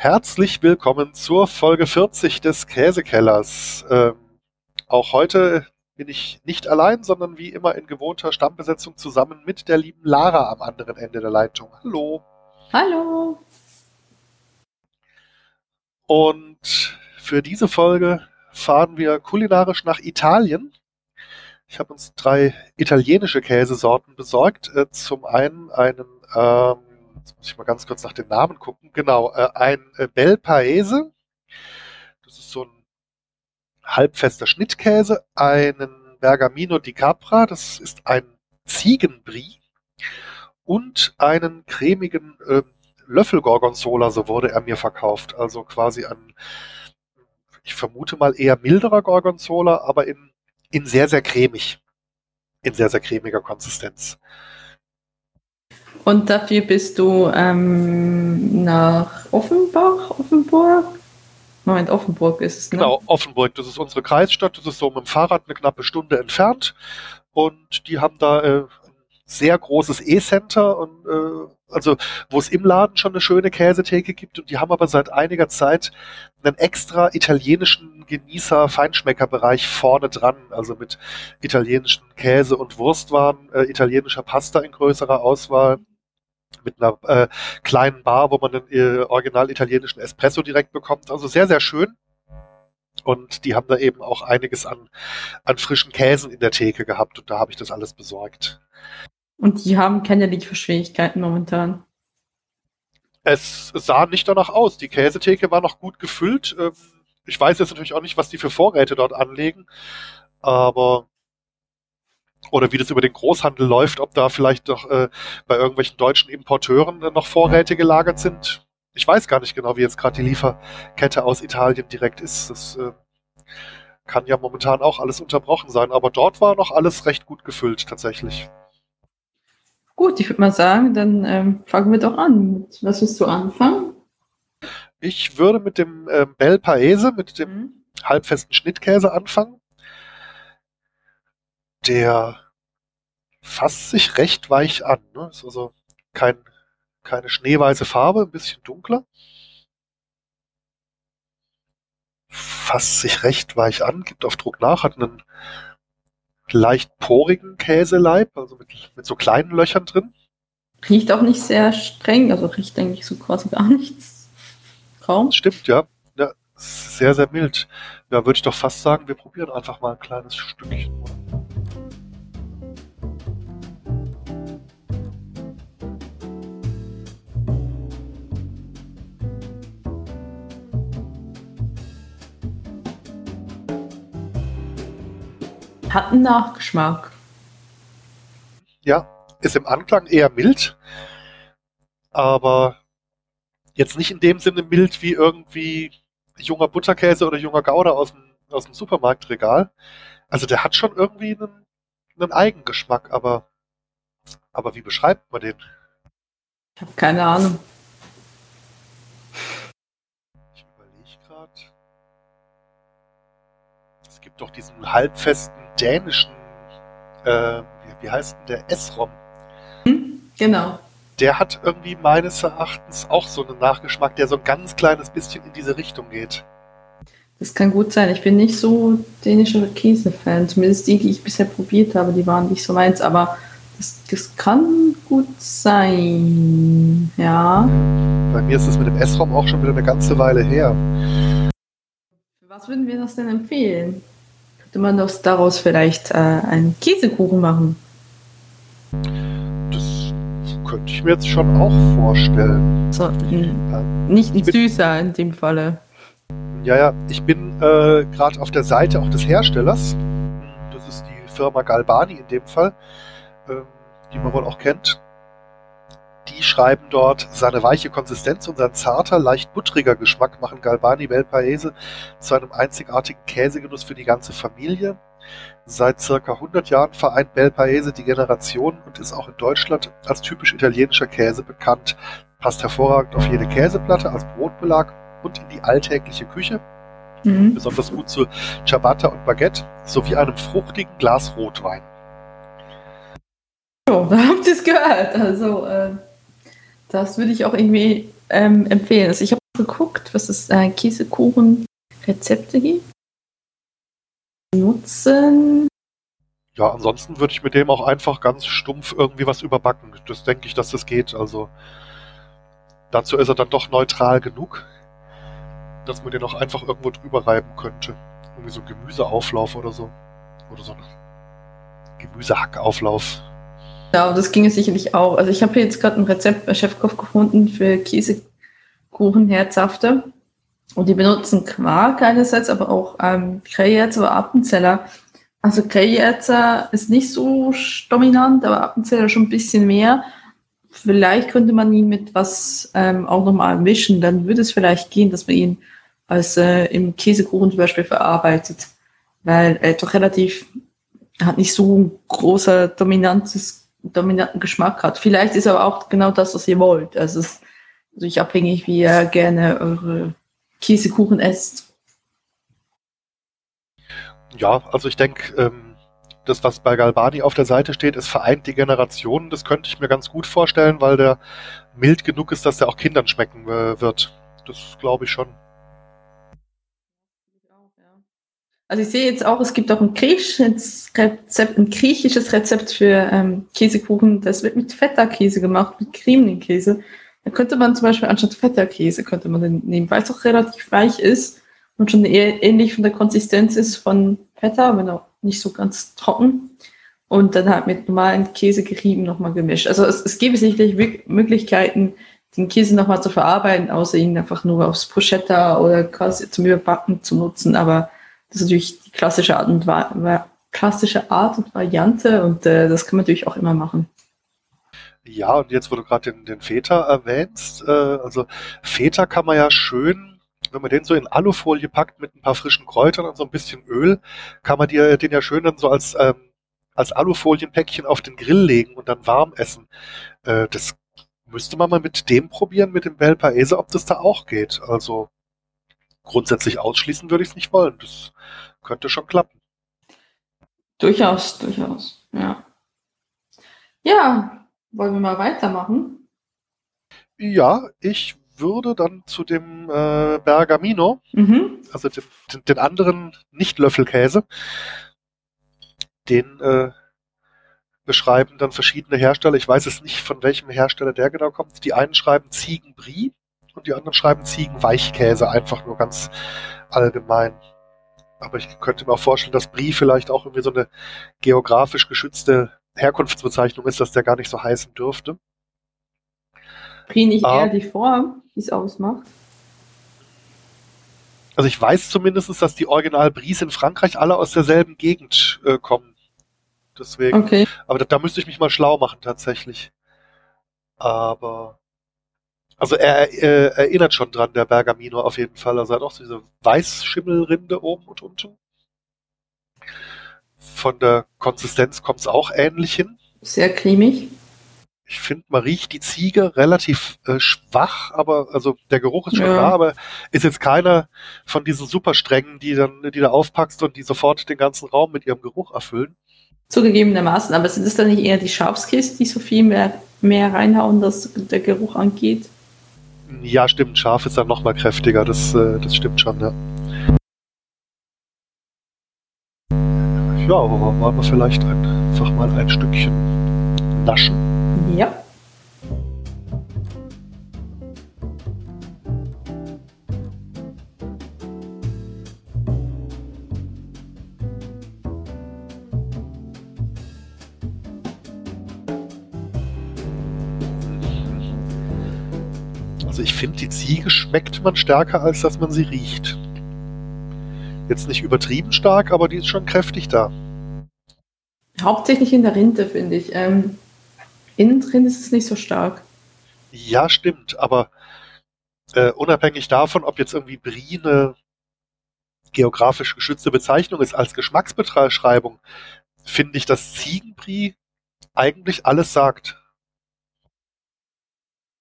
Herzlich willkommen zur Folge 40 des Käsekellers. Ähm, auch heute bin ich nicht allein, sondern wie immer in gewohnter Stammbesetzung zusammen mit der lieben Lara am anderen Ende der Leitung. Hallo. Hallo. Und für diese Folge fahren wir kulinarisch nach Italien. Ich habe uns drei italienische Käsesorten besorgt. Äh, zum einen einen ähm, Jetzt muss ich mal ganz kurz nach den Namen gucken. Genau, äh, ein äh, Bel Paese. Das ist so ein halbfester Schnittkäse. Einen Bergamino di Capra. Das ist ein Ziegenbrie. Und einen cremigen äh, Löffel Gorgonzola, so wurde er mir verkauft. Also quasi ein, ich vermute mal eher milderer Gorgonzola, aber in, in sehr, sehr cremig. In sehr, sehr cremiger Konsistenz. Und dafür bist du ähm, nach Offenbach, Offenburg? Moment, Offenburg ist es, ne? Genau, Offenburg, das ist unsere Kreisstadt, das ist so mit dem Fahrrad eine knappe Stunde entfernt. Und die haben da äh, ein sehr großes E-Center und äh, also wo es im Laden schon eine schöne Käsetheke gibt und die haben aber seit einiger Zeit einen extra italienischen Genießer-Feinschmeckerbereich vorne dran, also mit italienischen Käse- und Wurstwaren, äh, italienischer Pasta in größerer Auswahl, mit einer äh, kleinen Bar, wo man den äh, original italienischen Espresso direkt bekommt. Also sehr, sehr schön. Und die haben da eben auch einiges an, an frischen Käsen in der Theke gehabt und da habe ich das alles besorgt. Und die haben keine Lieferschwierigkeiten momentan. Es sah nicht danach aus. Die Käsetheke war noch gut gefüllt. Ähm, ich weiß jetzt natürlich auch nicht, was die für Vorräte dort anlegen, aber oder wie das über den Großhandel läuft, ob da vielleicht doch äh, bei irgendwelchen deutschen Importeuren noch Vorräte gelagert sind. Ich weiß gar nicht genau, wie jetzt gerade die Lieferkette aus Italien direkt ist. Das äh, kann ja momentan auch alles unterbrochen sein, aber dort war noch alles recht gut gefüllt tatsächlich. Gut, ich würde mal sagen, dann ähm, fangen wir doch an. Was willst du anfangen? Ich würde mit dem ähm, Bel Paese, mit dem mhm. halbfesten Schnittkäse anfangen der fasst sich recht weich an. Ne? Ist also kein, keine schneeweiße Farbe, ein bisschen dunkler. Fasst sich recht weich an, gibt auf Druck nach, hat einen leicht porigen Käseleib, also mit, mit so kleinen Löchern drin. Riecht auch nicht sehr streng, also riecht eigentlich so quasi gar nichts. Kaum. Stimmt, ja. ja sehr, sehr mild. Ja, würde ich doch fast sagen, wir probieren einfach mal ein kleines Stückchen. Hat einen Nachgeschmack. Ja, ist im Anklang eher mild, aber jetzt nicht in dem Sinne mild wie irgendwie junger Butterkäse oder junger Gouda aus dem, aus dem Supermarktregal. Also der hat schon irgendwie einen, einen Eigengeschmack, aber, aber wie beschreibt man den? Ich habe keine Ahnung. Doch diesen halbfesten dänischen, äh, wie, wie heißt denn der, Esrom? Hm, genau. Der hat irgendwie meines Erachtens auch so einen Nachgeschmack, der so ein ganz kleines bisschen in diese Richtung geht. Das kann gut sein. Ich bin nicht so dänischer Käse-Fan. Zumindest die, die ich bisher probiert habe, die waren nicht so meins. Aber das, das kann gut sein. Ja. Bei mir ist es mit dem Esrom auch schon wieder eine ganze Weile her. Für was würden wir das denn empfehlen? Könnte man das daraus vielleicht äh, einen Käsekuchen machen? Das könnte ich mir jetzt schon auch vorstellen. So, nicht ein süßer in dem Falle. Ja, ja, ich bin äh, gerade auf der Seite auch des Herstellers. Das ist die Firma Galbani in dem Fall, äh, die man wohl auch kennt. Die schreiben dort, seine weiche Konsistenz und sein zarter, leicht buttriger Geschmack machen Galbani Bel Paese zu einem einzigartigen Käsegenuss für die ganze Familie. Seit circa 100 Jahren vereint Bel Paese die Generation und ist auch in Deutschland als typisch italienischer Käse bekannt. Passt hervorragend auf jede Käseplatte als Brotbelag und in die alltägliche Küche. Mhm. Besonders gut zu Ciabatta und Baguette sowie einem fruchtigen Glas Rotwein. So, da habt ihr es gehört. Also, äh, das würde ich auch irgendwie ähm, empfehlen. Also ich habe geguckt, was es äh, Käsekuchen-Rezepte gibt. Nutzen. Ja, ansonsten würde ich mit dem auch einfach ganz stumpf irgendwie was überbacken. Das denke ich, dass das geht. Also dazu ist er dann doch neutral genug, dass man den auch einfach irgendwo drüber reiben könnte. Irgendwie so Gemüseauflauf oder so. Oder so ein Gemüsehackauflauf. Ja, das ginge sicherlich auch. Also ich habe hier jetzt gerade ein Rezept bei Chefkoch gefunden für Käsekuchen, Herzhafte. Und die benutzen Quark einerseits, aber auch ähm, Greyerz oder Appenzeller. Also Greyerzer ist nicht so dominant, aber Appenzeller schon ein bisschen mehr. Vielleicht könnte man ihn mit was ähm, auch nochmal mischen. Dann würde es vielleicht gehen, dass man ihn als äh, im Käsekuchen zum Beispiel verarbeitet. Weil er doch relativ, hat nicht so ein großer dominantes dominanten Geschmack hat. Vielleicht ist aber auch genau das, was ihr wollt. Also es ist natürlich abhängig, wie ihr gerne eure Käsekuchen esst. Ja, also ich denke, ähm, das, was bei Galbani auf der Seite steht, es vereint die Generationen. Das könnte ich mir ganz gut vorstellen, weil der mild genug ist, dass der auch Kindern schmecken äh, wird. Das glaube ich schon. Also ich sehe jetzt auch, es gibt auch ein griechisches Rezept, ein griechisches Rezept für ähm, Käsekuchen. Das wird mit Feta-Käse gemacht, mit cremigen Käse. Da könnte man zum Beispiel anstatt Feta-Käse könnte man den nehmen, weil es auch relativ weich ist und schon eher ähnlich von der Konsistenz ist von Feta, wenn auch nicht so ganz trocken. Und dann halt mit normalen Käse gerieben nochmal gemischt. Also es, es gäbe sicherlich Möglichkeiten, den Käse nochmal zu verarbeiten, außer ihn einfach nur aufs Bruschetta oder quasi zum Überbacken zu nutzen. Aber das ist natürlich die klassische Art und, klassische Art und Variante und äh, das kann man natürlich auch immer machen. Ja, und jetzt, wo du gerade den, den Feta erwähnst, äh, also Feta kann man ja schön, wenn man den so in Alufolie packt mit ein paar frischen Kräutern und so ein bisschen Öl, kann man dir den ja schön dann so als, ähm, als Alufolienpäckchen auf den Grill legen und dann warm essen. Äh, das müsste man mal mit dem probieren, mit dem Bel Paese, ob das da auch geht. Also grundsätzlich ausschließen würde ich es nicht wollen. Das könnte schon klappen. Durchaus, durchaus, ja. Ja, wollen wir mal weitermachen? Ja, ich würde dann zu dem äh, Bergamino, mhm. also den, den, den anderen Nicht-Löffelkäse, den äh, beschreiben dann verschiedene Hersteller. Ich weiß es nicht, von welchem Hersteller der genau kommt. Die einen schreiben Ziegenbrie und die anderen schreiben Ziegenweichkäse, einfach nur ganz allgemein. Aber ich könnte mir auch vorstellen, dass Brie vielleicht auch irgendwie so eine geografisch geschützte Herkunftsbezeichnung ist, dass der gar nicht so heißen dürfte. Brie nicht ah. eher die Form, die es ausmacht? Also ich weiß zumindest, dass die Original Bries in Frankreich alle aus derselben Gegend äh, kommen. Deswegen. Okay. Aber da, da müsste ich mich mal schlau machen tatsächlich. Aber also er äh, erinnert schon dran, der Bergamino auf jeden Fall. Also er hat auch so diese Weißschimmelrinde oben und unten. Von der Konsistenz kommt es auch ähnlich hin. Sehr cremig. Ich finde, man riecht die Ziege relativ äh, schwach, aber also der Geruch ist schon ja. da, aber ist jetzt keiner von diesen super strengen, die dann, die da aufpackst und die sofort den ganzen Raum mit ihrem Geruch erfüllen. Zugegebenermaßen, aber sind es dann nicht eher die Schafskiste, die so viel mehr, mehr reinhauen, dass der Geruch angeht? Ja, stimmt. Scharf ist dann nochmal kräftiger. Das, äh, das stimmt schon, ja. Ja, aber wollen wir vielleicht einfach mal ein Stückchen naschen? Ja. Also ich finde, die Ziege schmeckt man stärker, als dass man sie riecht. Jetzt nicht übertrieben stark, aber die ist schon kräftig da. Hauptsächlich in der Rinde, finde ich. Ähm, innen drin ist es nicht so stark. Ja, stimmt, aber äh, unabhängig davon, ob jetzt irgendwie Brie eine geografisch geschützte Bezeichnung ist als Geschmacksbeschreibung, finde ich, dass Ziegenbrie eigentlich alles sagt.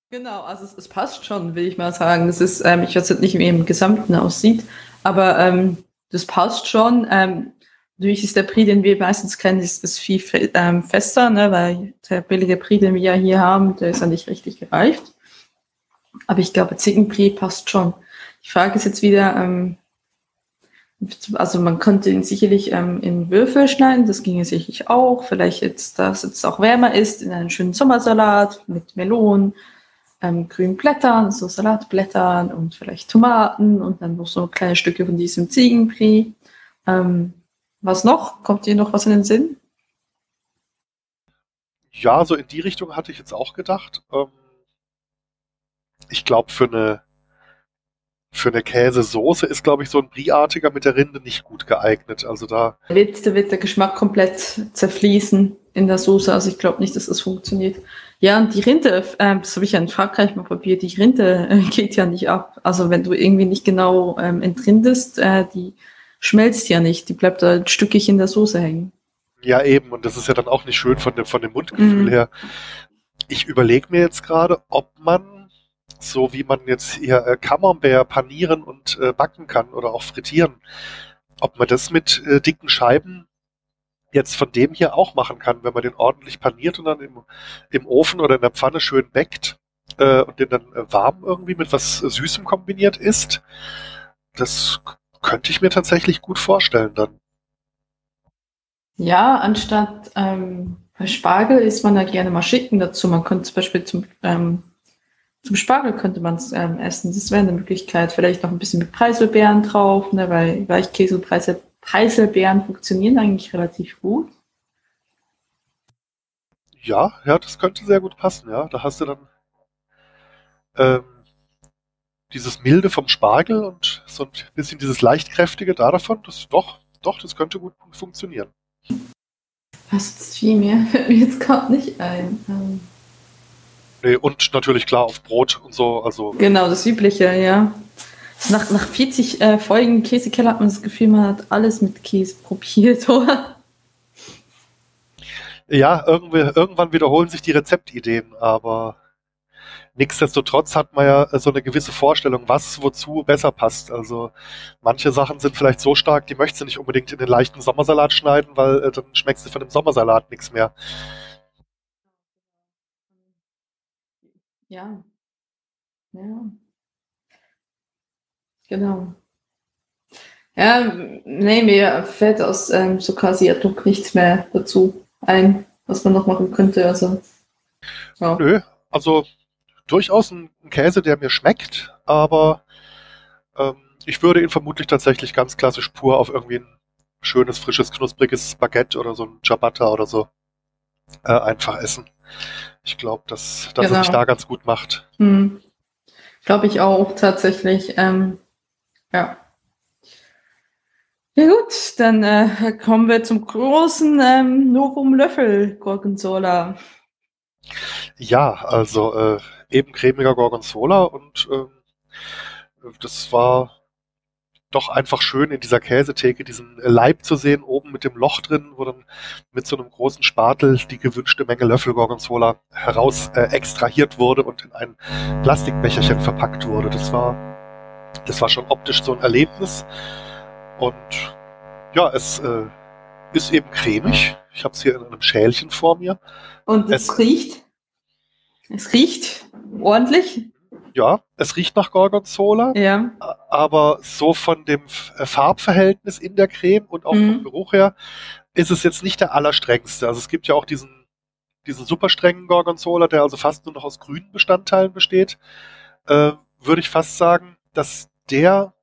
Genau, also es, es, passt schon, will ich mal sagen. Es ist, ähm, ich weiß nicht, wie im Gesamten aussieht, aber ähm, das passt schon. Ähm, natürlich ist der Prix, den wir meistens kennen, ist, ist viel ähm, fester, ne, weil der billige Prix, den wir ja hier haben, der ist ja nicht richtig gereift. Aber ich glaube, Ziegenbrie passt schon. Die Frage ist jetzt wieder, ähm, also man könnte ihn sicherlich ähm, in Würfel schneiden, das ginge sicherlich auch. Vielleicht jetzt, dass es auch wärmer ist, in einen schönen Sommersalat mit Melonen, ähm, grünen Blättern, so Salatblättern und vielleicht Tomaten und dann noch so kleine Stücke von diesem Ziegenbrie. Ähm, was noch? Kommt dir noch was in den Sinn? Ja, so in die Richtung hatte ich jetzt auch gedacht. Ähm, ich glaube, für eine für eine Käsesoße ist, glaube ich, so ein Brie-artiger mit der Rinde nicht gut geeignet. Also da. Wird, da wird der Geschmack komplett zerfließen in der Soße. Also ich glaube nicht, dass das funktioniert. Ja, und die Rinde, äh, das habe ich ja in Frankreich mal probiert, die Rinde äh, geht ja nicht ab. Also wenn du irgendwie nicht genau ähm, entrindest, äh, die schmelzt ja nicht. Die bleibt da stückig in der Soße hängen. Ja, eben. Und das ist ja dann auch nicht schön von dem, von dem Mundgefühl mhm. her. Ich überlege mir jetzt gerade, ob man, so wie man jetzt hier äh, Camembert panieren und äh, backen kann oder auch frittieren, ob man das mit äh, dicken Scheiben jetzt von dem hier auch machen kann, wenn man den ordentlich paniert und dann im, im Ofen oder in der Pfanne schön backt äh, und den dann äh, warm irgendwie mit was Süßem kombiniert isst. Das könnte ich mir tatsächlich gut vorstellen dann. Ja, anstatt ähm, Spargel isst man da gerne mal Schicken dazu. Man könnte zum Beispiel zum, ähm, zum Spargel könnte man es ähm, essen. Das wäre eine Möglichkeit. Vielleicht noch ein bisschen mit Preiselbeeren drauf, ne, weil Weichkäse und Preisel Preiselbeeren funktionieren eigentlich relativ gut. Ja, ja, das könnte sehr gut passen, ja. Da hast du dann ähm, dieses Milde vom Spargel und so ein bisschen dieses Leichtkräftige da davon. Das doch, doch, das könnte gut funktionieren. Was viel mehr fällt mir jetzt gerade nicht ein. Ähm. Nee, und natürlich klar auf Brot und so. Also genau, das Übliche, ja. Nach, nach 40 äh, Folgen Käsekeller hat man das Gefühl, man hat alles mit Käse probiert, oder? Ja, irgendwie, irgendwann wiederholen sich die Rezeptideen, aber nichtsdestotrotz hat man ja so eine gewisse Vorstellung, was wozu besser passt. Also manche Sachen sind vielleicht so stark, die möchtest du nicht unbedingt in den leichten Sommersalat schneiden, weil äh, dann schmeckst du von dem Sommersalat nichts mehr. Ja. Ja. Genau. Ja, nee, mir fällt aus ähm, so quasi ad hoc nichts mehr dazu ein, was man noch machen könnte. Also, ja. Nö, also durchaus ein, ein Käse, der mir schmeckt, aber ähm, ich würde ihn vermutlich tatsächlich ganz klassisch pur auf irgendwie ein schönes, frisches, knuspriges Baguette oder so ein Ciabatta oder so äh, einfach essen. Ich glaube, dass, dass genau. es sich da ganz gut macht. Hm. Glaube ich auch tatsächlich. Ähm, ja. Ja gut, dann äh, kommen wir zum großen ähm, Novum Löffel Gorgonzola. Ja, also äh, eben cremiger Gorgonzola und äh, das war doch einfach schön in dieser Käsetheke diesen Leib zu sehen, oben mit dem Loch drin, wo dann mit so einem großen Spatel die gewünschte Menge Löffel Gorgonzola heraus äh, extrahiert wurde und in ein Plastikbecherchen verpackt wurde. Das war, das war schon optisch so ein Erlebnis. Und ja, es äh, ist eben cremig. Ich habe es hier in einem Schälchen vor mir. Und es, es riecht? Es riecht ordentlich ja, es riecht nach Gorgonzola, ja. aber so von dem äh, Farbverhältnis in der Creme und auch mhm. vom Geruch her ist es jetzt nicht der allerstrengste. Also es gibt ja auch diesen, diesen super strengen Gorgonzola, der also fast nur noch aus grünen Bestandteilen besteht. Äh, Würde ich fast sagen, dass der,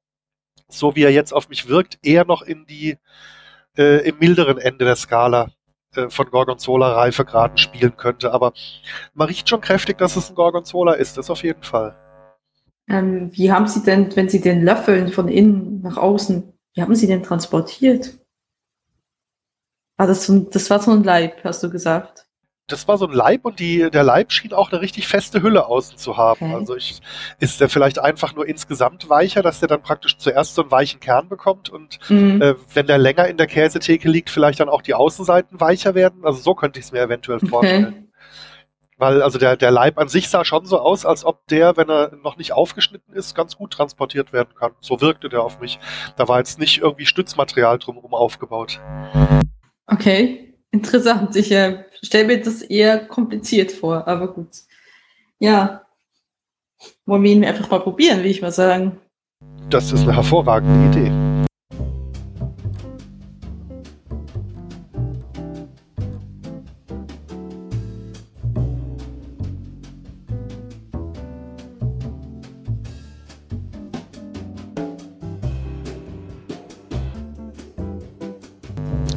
so wie er jetzt auf mich wirkt, eher noch in die äh, im milderen Ende der Skala äh, von Gorgonzola Reifegraden spielen könnte. Aber man riecht schon kräftig, dass es ein Gorgonzola ist, das auf jeden Fall. Ähm, wie haben Sie denn, wenn Sie den Löffeln von innen nach außen, wie haben Sie den transportiert? War das, so ein, das war so ein Leib, hast du gesagt? Das war so ein Leib und die, der Leib schien auch eine richtig feste Hülle außen zu haben. Okay. Also ich, ist der vielleicht einfach nur insgesamt weicher, dass der dann praktisch zuerst so einen weichen Kern bekommt und mhm. äh, wenn der länger in der Käsetheke liegt, vielleicht dann auch die Außenseiten weicher werden. Also so könnte ich es mir eventuell vorstellen. Okay. Weil also der, der Leib an sich sah schon so aus, als ob der, wenn er noch nicht aufgeschnitten ist, ganz gut transportiert werden kann. So wirkte der auf mich. Da war jetzt nicht irgendwie Stützmaterial drumherum aufgebaut. Okay, interessant. Ich äh, stelle mir das eher kompliziert vor, aber gut. Ja. wollen wir ihn einfach mal probieren, will ich mal sagen. Das ist eine hervorragende Idee.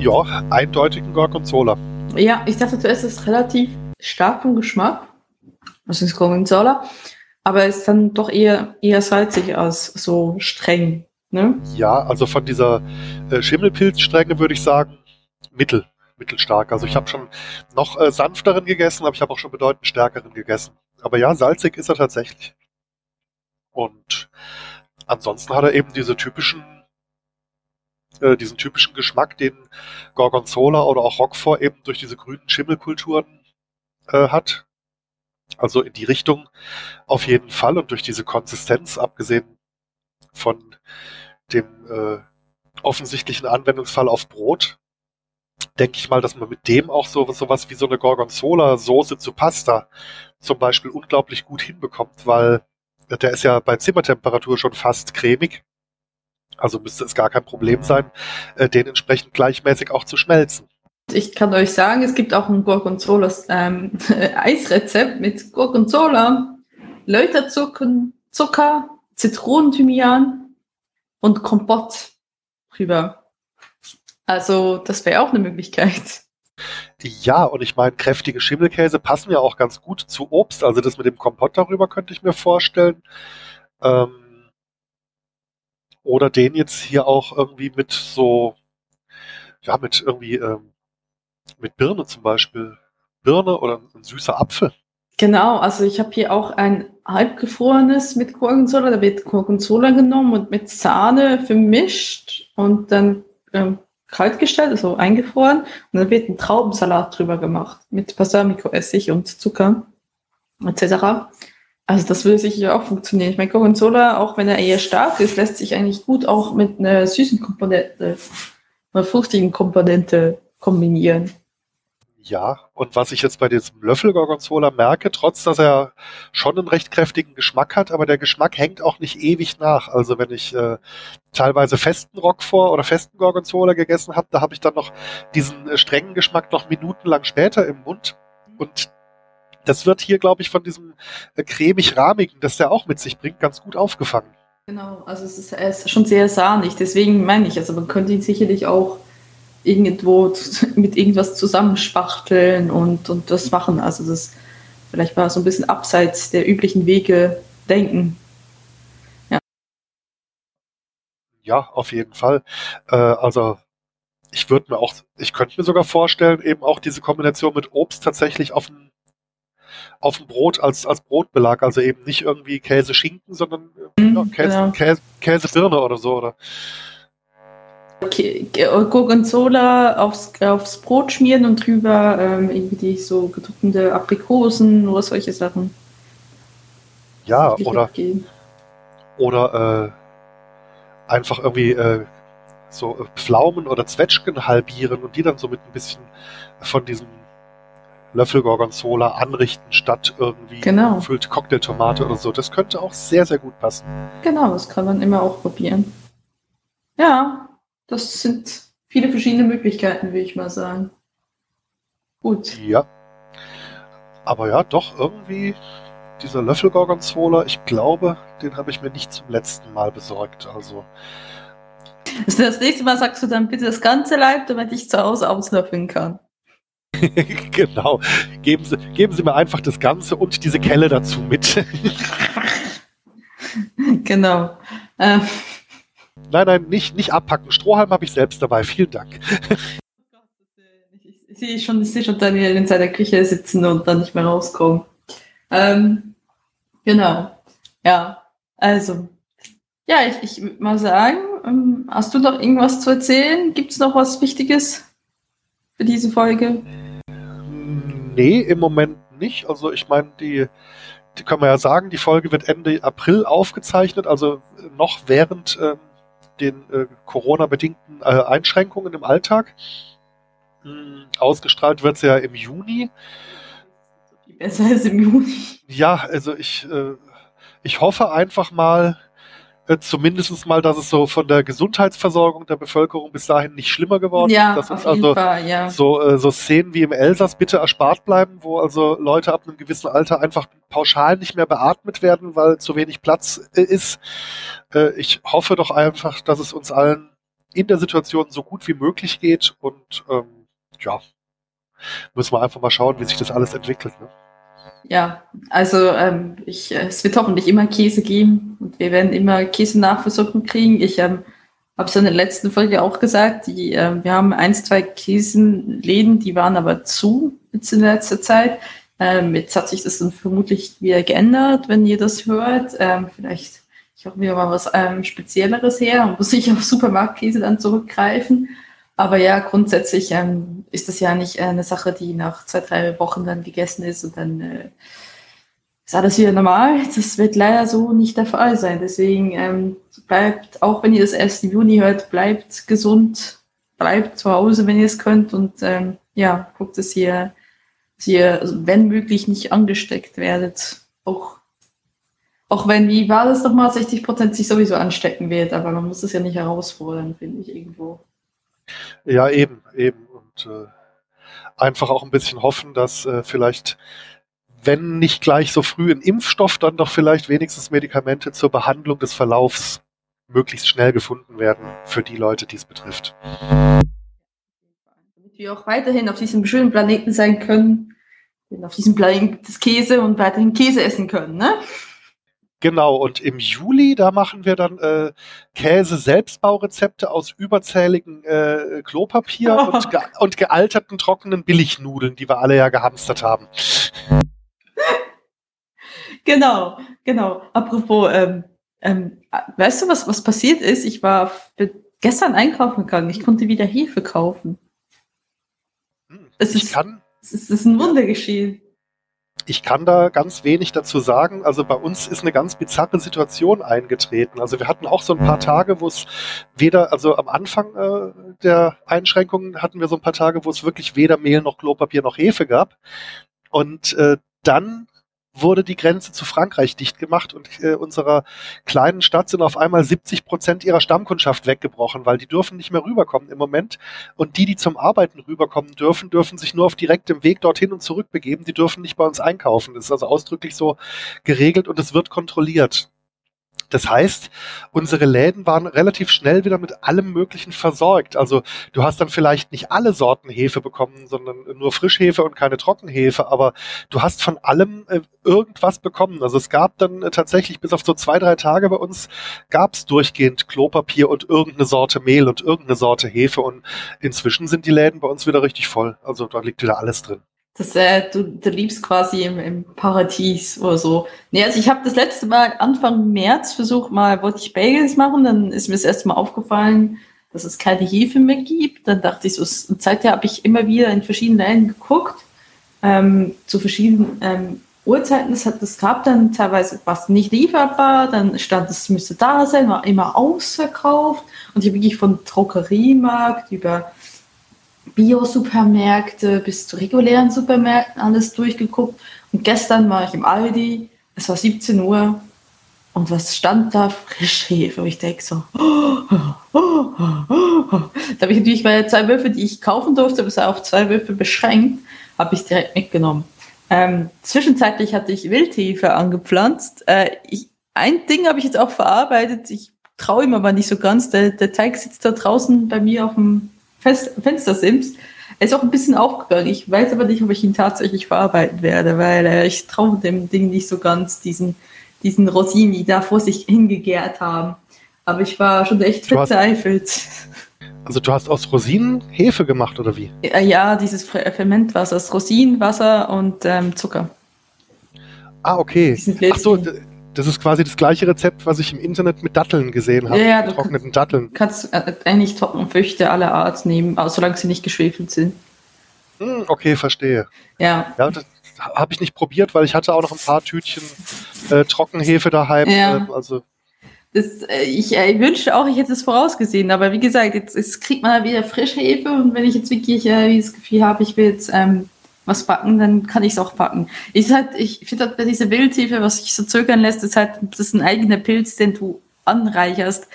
Ja, eindeutigen Gorgonzola. Ja, ich dachte zuerst, es ist relativ stark vom Geschmack. Das ist Gorgonzola. Aber es ist dann doch eher, eher salzig als so streng. Ne? Ja, also von dieser äh, Schimmelpilzstrenge würde ich sagen, mittel, mittelstark. Also ich habe schon noch äh, sanfteren gegessen, aber ich habe auch schon bedeutend stärkeren gegessen. Aber ja, salzig ist er tatsächlich. Und ansonsten hat er eben diese typischen äh, diesen typischen Geschmack, den Gorgonzola oder auch Roquefort eben durch diese grünen Schimmelkulturen äh, hat. Also in die Richtung auf jeden Fall und durch diese Konsistenz, abgesehen von dem äh, offensichtlichen Anwendungsfall auf Brot, denke ich mal, dass man mit dem auch so sowas wie so eine Gorgonzola-Soße zu Pasta zum Beispiel unglaublich gut hinbekommt, weil der ist ja bei Zimmertemperatur schon fast cremig also müsste es gar kein Problem sein, äh, den entsprechend gleichmäßig auch zu schmelzen. Ich kann euch sagen, es gibt auch ein Gorgonzola ähm, Eisrezept mit Gorgonzola, Läuterzucker, Zucker, Zitronenthymian und Kompott drüber. Also das wäre auch eine Möglichkeit. Ja, und ich meine, kräftige Schimmelkäse passen ja auch ganz gut zu Obst. Also das mit dem Kompott darüber könnte ich mir vorstellen. Ähm, oder den jetzt hier auch irgendwie mit so, ja, mit irgendwie, ähm, mit Birne zum Beispiel. Birne oder ein süßer Apfel. Genau, also ich habe hier auch ein halbgefrorenes mit Gorgonzola. Da wird Gorgonzola genommen und mit Sahne vermischt und dann ähm, kalt gestellt, also eingefroren. Und dann wird ein Traubensalat drüber gemacht mit Balsamico-Essig und Zucker etc. Also das würde sicher auch funktionieren. Ich meine, Gorgonzola, auch wenn er eher stark ist, lässt sich eigentlich gut auch mit einer süßen Komponente, einer fruchtigen Komponente kombinieren. Ja, und was ich jetzt bei diesem Löffel Gorgonzola merke, trotz dass er schon einen recht kräftigen Geschmack hat, aber der Geschmack hängt auch nicht ewig nach. Also wenn ich äh, teilweise festen Roquefort oder festen Gorgonzola gegessen habe, da habe ich dann noch diesen äh, strengen Geschmack noch minutenlang später im Mund. Und das wird hier, glaube ich, von diesem äh, cremig-rahmigen, das der auch mit sich bringt, ganz gut aufgefangen. Genau, also es ist, er ist schon sehr sahnig, deswegen meine ich, also man könnte ihn sicherlich auch irgendwo mit irgendwas zusammenspachteln und, und das machen. Also das vielleicht mal so ein bisschen abseits der üblichen Wege denken. Ja, ja auf jeden Fall. Äh, also ich würde mir auch, ich könnte mir sogar vorstellen, eben auch diese Kombination mit Obst tatsächlich auf ein auf dem Brot als, als Brotbelag, also eben nicht irgendwie Käse Schinken, sondern mhm, ja, Käse, genau. Käse, Käse Birne oder so, oder? Gorgonzola aufs, aufs Brot schmieren und drüber ähm, irgendwie so gedruckte Aprikosen oder solche Sachen. Ja, oder, oder äh, einfach irgendwie äh, so Pflaumen oder Zwetschgen halbieren und die dann so mit ein bisschen von diesem Löffel Gorgonzola anrichten, statt irgendwie genau. gefüllte Cocktailtomate oder so. Das könnte auch sehr, sehr gut passen. Genau, das kann man immer auch probieren. Ja, das sind viele verschiedene Möglichkeiten, würde ich mal sagen. Gut. Ja. Aber ja, doch irgendwie dieser Löffel Gorgonzola, ich glaube, den habe ich mir nicht zum letzten Mal besorgt. Also. Also das nächste Mal sagst du dann bitte das ganze Leib, damit ich zu Hause auslöffeln kann. genau. Geben Sie, geben Sie mir einfach das Ganze und diese Kelle dazu mit. genau. Ähm. Nein, nein, nicht, nicht abpacken. Strohhalm habe ich selbst dabei. Vielen Dank. Ich sehe schon, ich sehe schon Daniel in seiner Küche sitzen und dann nicht mehr rauskommen. Ähm, genau. Ja, also. Ja, ich, ich würde mal sagen, ähm, hast du noch irgendwas zu erzählen? Gibt es noch was Wichtiges für diese Folge? Nee, im Moment nicht. Also ich meine, die, die kann man ja sagen, die Folge wird Ende April aufgezeichnet, also noch während ähm, den äh, Corona-bedingten äh, Einschränkungen im Alltag. Hm, ausgestrahlt wird sie ja im Juni. Besser als im Juni. Ja, also ich äh, ich hoffe einfach mal, äh, zumindest mal, dass es so von der Gesundheitsversorgung der Bevölkerung bis dahin nicht schlimmer geworden ja, ist. Dass uns also Fall, ja. so, äh, so Szenen wie im Elsass bitte erspart bleiben, wo also Leute ab einem gewissen Alter einfach pauschal nicht mehr beatmet werden, weil zu wenig Platz äh, ist. Äh, ich hoffe doch einfach, dass es uns allen in der Situation so gut wie möglich geht und ähm, ja, müssen wir einfach mal schauen, wie sich das alles entwickelt. Ne? Ja, also ähm, ich, äh, es wird hoffentlich immer Käse geben und wir werden immer Käse-Nachversorgung kriegen. Ich ähm, habe es in der letzten Folge auch gesagt, die, äh, wir haben ein, zwei Käsenläden, die waren aber zu jetzt in letzter Zeit. Ähm, jetzt hat sich das dann vermutlich wieder geändert, wenn ihr das hört. Ähm, vielleicht, ich hoffe mir mal was ähm, Spezielleres her und muss ich auf Supermarktkäse dann zurückgreifen. Aber ja, grundsätzlich ähm, ist das ja nicht äh, eine Sache, die nach zwei, drei Wochen dann gegessen ist und dann äh, ist alles wieder normal. Das wird leider so nicht der Fall sein. Deswegen ähm, bleibt, auch wenn ihr das erst im Juni hört, bleibt gesund, bleibt zu Hause, wenn ihr es könnt und ähm, ja, guckt, dass ihr, dass ihr, wenn möglich, nicht angesteckt werdet. Auch, auch wenn, wie war das nochmal, 60 Prozent sich sowieso anstecken wird, aber man muss es ja nicht herausfordern, finde ich irgendwo. Ja, eben, eben. Und äh, einfach auch ein bisschen hoffen, dass äh, vielleicht, wenn nicht gleich so früh ein Impfstoff, dann doch vielleicht wenigstens Medikamente zur Behandlung des Verlaufs möglichst schnell gefunden werden für die Leute, die es betrifft. Damit wir auch weiterhin auf diesem schönen Planeten sein können, auf diesem Planeten des Käse und weiterhin Käse essen können, ne? Genau, und im Juli, da machen wir dann äh, Käse-Selbstbaurezepte aus überzähligen äh, Klopapier Oh. und, ge und gealterten trockenen Billignudeln, die wir alle ja gehamstert haben. Genau, genau. Apropos, ähm, ähm, weißt du, was, was passiert ist? Ich war gestern einkaufen gegangen. Ich konnte wieder Hefe kaufen. Hm, Es Ich ist- kann, Es ist, es ist ein Wunder geschehen. Ich kann da ganz wenig dazu sagen. Also bei uns ist eine ganz bizarre Situation eingetreten. Also wir hatten auch so ein paar Tage, wo es weder, also am Anfang äh, der Einschränkungen hatten wir so ein paar Tage, wo es wirklich weder Mehl noch Klopapier noch Hefe gab. Und äh, dann wurde die Grenze zu Frankreich dicht gemacht und äh, unserer kleinen Stadt sind auf einmal 70 Prozent ihrer Stammkundschaft weggebrochen, weil die dürfen nicht mehr rüberkommen im Moment. Und die, die zum Arbeiten rüberkommen dürfen, dürfen sich nur auf direktem Weg dorthin und zurück begeben. Die dürfen nicht bei uns einkaufen. Das ist also ausdrücklich so geregelt und es wird kontrolliert. Das heißt, unsere Läden waren relativ schnell wieder mit allem Möglichen versorgt. Also du hast dann vielleicht nicht alle Sorten Hefe bekommen, sondern nur Frischhefe und keine Trockenhefe, aber du hast von allem äh, irgendwas bekommen. Also es gab dann äh, tatsächlich bis auf so zwei, drei Tage bei uns gab es durchgehend Klopapier und irgendeine Sorte Mehl und irgendeine Sorte Hefe und inzwischen sind die Läden bei uns wieder richtig voll. Also da liegt wieder alles drin. Das, äh, du, du liebst quasi im, im Paradies oder so. Nee, also ich habe das letzte Mal Anfang März versucht, mal wollte ich Bagels machen, dann ist mir das erste Mal aufgefallen, dass es keine Hefe mehr gibt. Dann dachte ich so, und seither habe ich immer wieder in verschiedenen Läden geguckt, ähm, zu verschiedenen ähm, Uhrzeiten. Das, hat, das gab dann teilweise was nicht lieferbar, dann stand es müsste da sein, war immer ausverkauft. Und ich habe wirklich von Drogeriemarkt über Bio-Supermärkte bis zu regulären Supermärkten alles durchgeguckt. Und gestern war ich im Aldi, es war 17 Uhr und was stand da? Frischhefe. Und ich denke so, da habe ich natürlich meine zwei Würfel, die ich kaufen durfte, bis auf zwei Würfel beschränkt, habe ich direkt mitgenommen. Ähm, zwischenzeitlich hatte ich Wildhefe angepflanzt. Äh, ich, ein Ding habe ich jetzt auch verarbeitet. Ich traue ihm aber nicht so ganz. Der, der Teig sitzt da draußen bei mir auf dem Fenstersims. Er ist auch ein bisschen aufgegangen. Ich weiß aber nicht, ob ich ihn tatsächlich verarbeiten werde, weil äh, ich traue dem Ding nicht so ganz, diesen, diesen Rosinen, die da vor sich hingegärt haben. Aber ich war schon echt verzweifelt. Also du hast aus Rosinen Hefe gemacht oder wie? Ja, ja, dieses Fer- Fermentwasser, das Rosinen, Wasser und ähm, Zucker. Ah, okay. Ach so, das ist quasi das gleiche Rezept, was ich im Internet mit Datteln gesehen habe. Ja, ja, getrockneten Datteln. Du kannst äh, eigentlich Trockenfrüchte aller Art nehmen, solange sie nicht geschwefelt sind. Hm, okay, verstehe. Ja, Ja, das habe ich nicht probiert, weil ich hatte auch noch ein paar Tütchen äh, Trockenhefe daheim. Ja. Ähm, also das, äh, ich äh, wünschte auch, ich hätte es vorausgesehen, aber wie gesagt, jetzt, jetzt kriegt man ja wieder Frischhefe und wenn ich jetzt wirklich äh, das Gefühl habe, ich will jetzt ähm, was backen, dann kann ich es auch backen. Ich, halt, ich finde halt bei dieser Wildhefe, was sich so zögern lässt, ist halt, das ist ein eigener Pilz, den du anreicherst.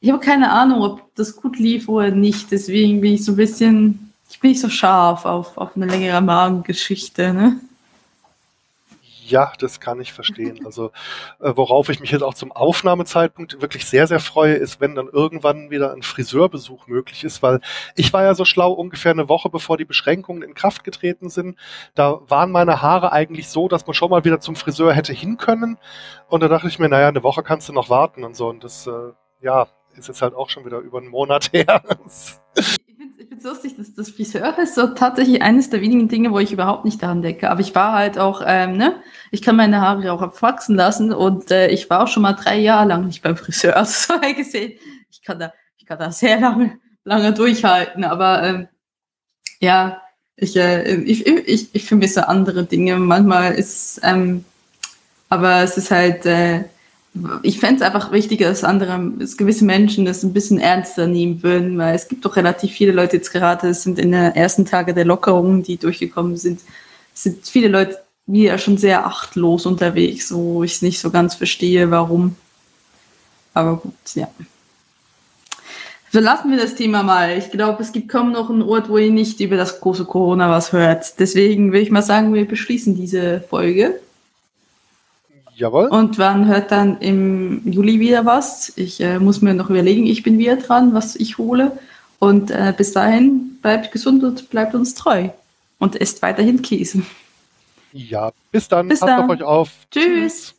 Ich habe keine Ahnung, ob das gut lief oder nicht. Deswegen bin ich so ein bisschen, ich bin nicht so scharf auf, auf eine längere Magengeschichte. Ne? Ja, das kann ich verstehen. Also äh, worauf ich mich jetzt auch zum Aufnahmezeitpunkt wirklich sehr, sehr freue, ist, wenn dann irgendwann wieder ein Friseurbesuch möglich ist, weil ich war ja so schlau, ungefähr eine Woche bevor die Beschränkungen in Kraft getreten sind, da waren meine Haare eigentlich so, dass man schon mal wieder zum Friseur hätte hin können. Und da dachte ich mir, naja, eine Woche kannst du noch warten und so. Und das, äh, ja, ist jetzt halt auch schon wieder über einen Monat her finde es lustig, dass das Friseur ist so tatsächlich eines der wenigen Dinge, wo ich überhaupt nicht daran denke. Aber ich war halt auch, ähm, ne, ich kann meine Haare auch abwachsen lassen und äh, ich war auch schon mal drei Jahre lang nicht beim Friseur. Also so gesehen, ich kann da, ich kann da sehr lange, lange durchhalten. Aber ähm, ja, ich, äh, ich, ich, ich vermisse andere Dinge. Manchmal ist, ähm, aber es ist halt, äh, ich fände es einfach wichtiger, dass andere, dass gewisse Menschen das ein bisschen ernster nehmen würden, weil es gibt doch relativ viele Leute jetzt gerade, es sind in den ersten Tagen der Lockerungen, die durchgekommen sind, sind viele Leute wieder schon sehr achtlos unterwegs, wo ich es nicht so ganz verstehe, warum. Aber gut, ja. Verlassen wir das Thema mal. Ich glaube, es gibt kaum noch einen Ort, wo ihr nicht über das große Corona was hört. Deswegen würde ich mal sagen, wir beschließen diese Folge. Jawohl. Und wann hört dann im Juli wieder was? Ich äh, muss mir noch überlegen, ich bin wieder dran, was ich hole. Und äh, bis dahin bleibt gesund und bleibt uns treu. Und esst weiterhin Käse. Ja, bis dann. Bis Passt dann. auf euch auf. Tschüss.